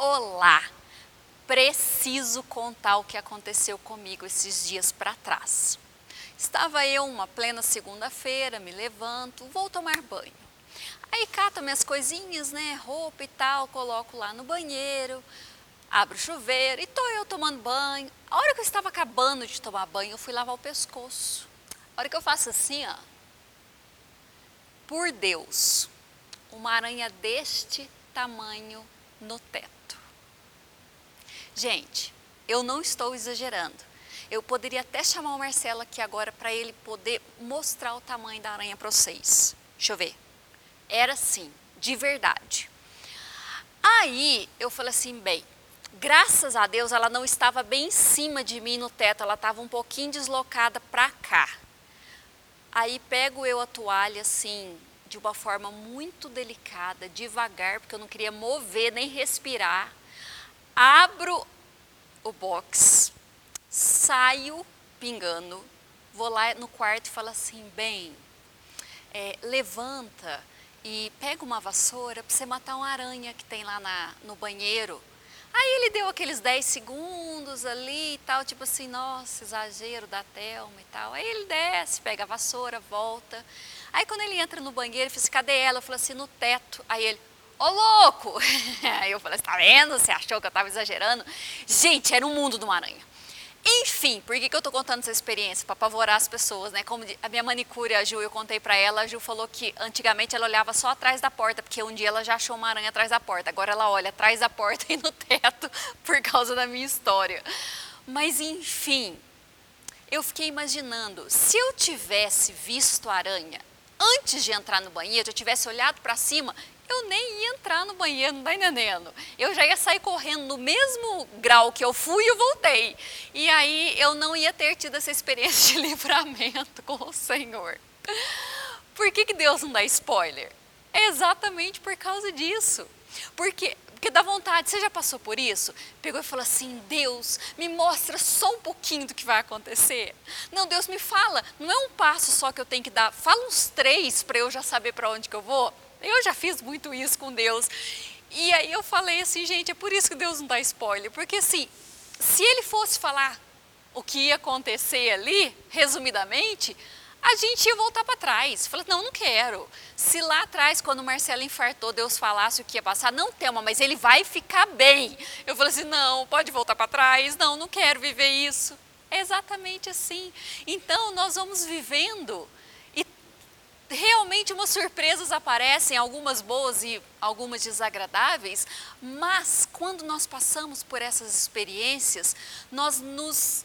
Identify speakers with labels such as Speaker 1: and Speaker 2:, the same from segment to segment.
Speaker 1: Olá! Preciso contar o que aconteceu comigo esses dias para trás. Estava eu uma plena segunda-feira, me levanto, vou tomar banho. Aí cato minhas coisinhas, né, roupa e tal, coloco lá no banheiro, abro o chuveiro e tô eu tomando banho. A hora que eu estava acabando de tomar banho, eu fui lavar o pescoço. A hora que eu faço assim, ó, por Deus, uma aranha deste tamanho no teto. Gente, eu não estou exagerando. Eu poderia até chamar o Marcelo aqui agora para ele poder mostrar o tamanho da aranha para vocês. Deixa eu ver. Era assim, de verdade. Aí eu falei assim, bem, graças a Deus ela não estava bem em cima de mim no teto, ela estava um pouquinho deslocada para cá. Aí pego eu a toalha assim, de uma forma muito delicada, devagar, porque eu não queria mover nem respirar. Abro o box, saio pingando, vou lá no quarto e falo assim: bem, é, levanta e pega uma vassoura para você matar uma aranha que tem lá na, no banheiro. Aí ele deu aqueles 10 segundos ali e tal, tipo assim, nossa, exagero da Thelma e tal. Aí ele desce, pega a vassoura, volta. Aí quando ele entra no banheiro, ele fez, cadê ela? Eu falei assim, no teto. Aí ele, ô louco! Aí eu falei, tá vendo? Você achou que eu estava exagerando? Gente, era um mundo de uma aranha. Enfim, por que, que eu estou contando essa experiência? Para apavorar as pessoas, né? Como a minha manicure, a Ju, eu contei para ela, a Ju falou que antigamente ela olhava só atrás da porta, porque um dia ela já achou uma aranha atrás da porta. Agora ela olha atrás da porta e no teto por causa da minha história. Mas enfim, eu fiquei imaginando, se eu tivesse visto a aranha antes de entrar no banheiro, eu tivesse olhado para cima, eu nem ia entrar no banheiro, não está entendendo? Eu já ia sair correndo no mesmo grau que eu fui e voltei. E aí eu não ia ter tido essa experiência de livramento com o Senhor. Por que, que Deus não dá spoiler? É exatamente por causa disso. Porque porque dá vontade, você já passou por isso? Pegou e falou assim: Deus, me mostra só um pouquinho do que vai acontecer. Não, Deus me fala, não é um passo só que eu tenho que dar, fala uns três para eu já saber para onde que eu vou. Eu já fiz muito isso com Deus. E aí eu falei assim, gente, é por isso que Deus não dá spoiler, porque assim, se ele fosse falar o que ia acontecer ali, resumidamente, a gente ia voltar para trás. Falei, não, não quero. Se lá atrás, quando Marcelo infartou, Deus falasse o que ia passar, não tema, mas ele vai ficar bem. Eu falei assim, não, pode voltar para trás, não, não quero viver isso. É exatamente assim. Então, nós vamos vivendo umas surpresas aparecem, algumas boas e algumas desagradáveis, mas quando nós passamos por essas experiências, nós nos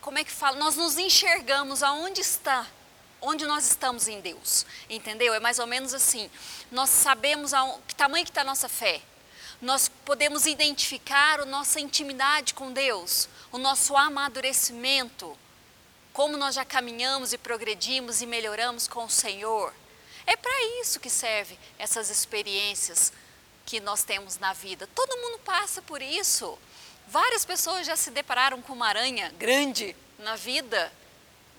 Speaker 1: como é que fala? Nós nos enxergamos aonde está, onde nós estamos em Deus, entendeu? É mais ou menos assim. Nós sabemos a, que tamanho que está a nossa fé. Nós podemos identificar a nossa intimidade com Deus, o nosso amadurecimento, como nós já caminhamos e progredimos e melhoramos com o Senhor. É para isso que serve essas experiências que nós temos na vida. Todo mundo passa por isso. Várias pessoas já se depararam com uma aranha grande na vida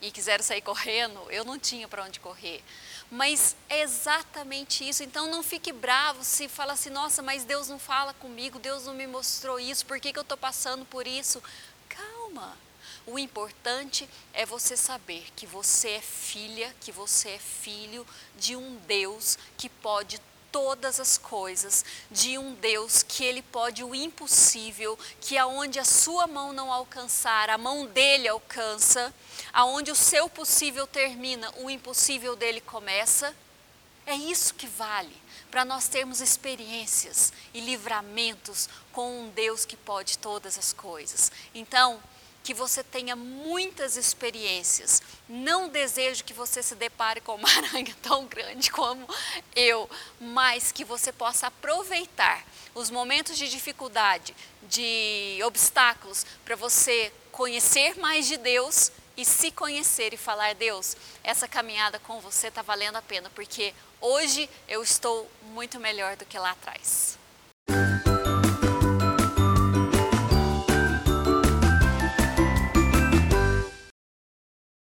Speaker 1: e quiseram sair correndo. Eu não tinha para onde correr. Mas é exatamente isso. Então não fique bravo se fala assim: nossa, mas Deus não fala comigo, Deus não me mostrou isso, por que, que eu estou passando por isso? Calma. O importante é você saber que você é filha, que você é filho de um Deus que pode todas as coisas, de um Deus que ele pode o impossível, que aonde a sua mão não alcançar, a mão dele alcança, aonde o seu possível termina, o impossível dele começa. É isso que vale para nós termos experiências e livramentos com um Deus que pode todas as coisas. Então, que você tenha muitas experiências. Não desejo que você se depare com uma aranha tão grande como eu, mas que você possa aproveitar os momentos de dificuldade, de obstáculos, para você conhecer mais de Deus e se conhecer e falar: Deus, essa caminhada com você está valendo a pena, porque hoje eu estou muito melhor do que lá atrás.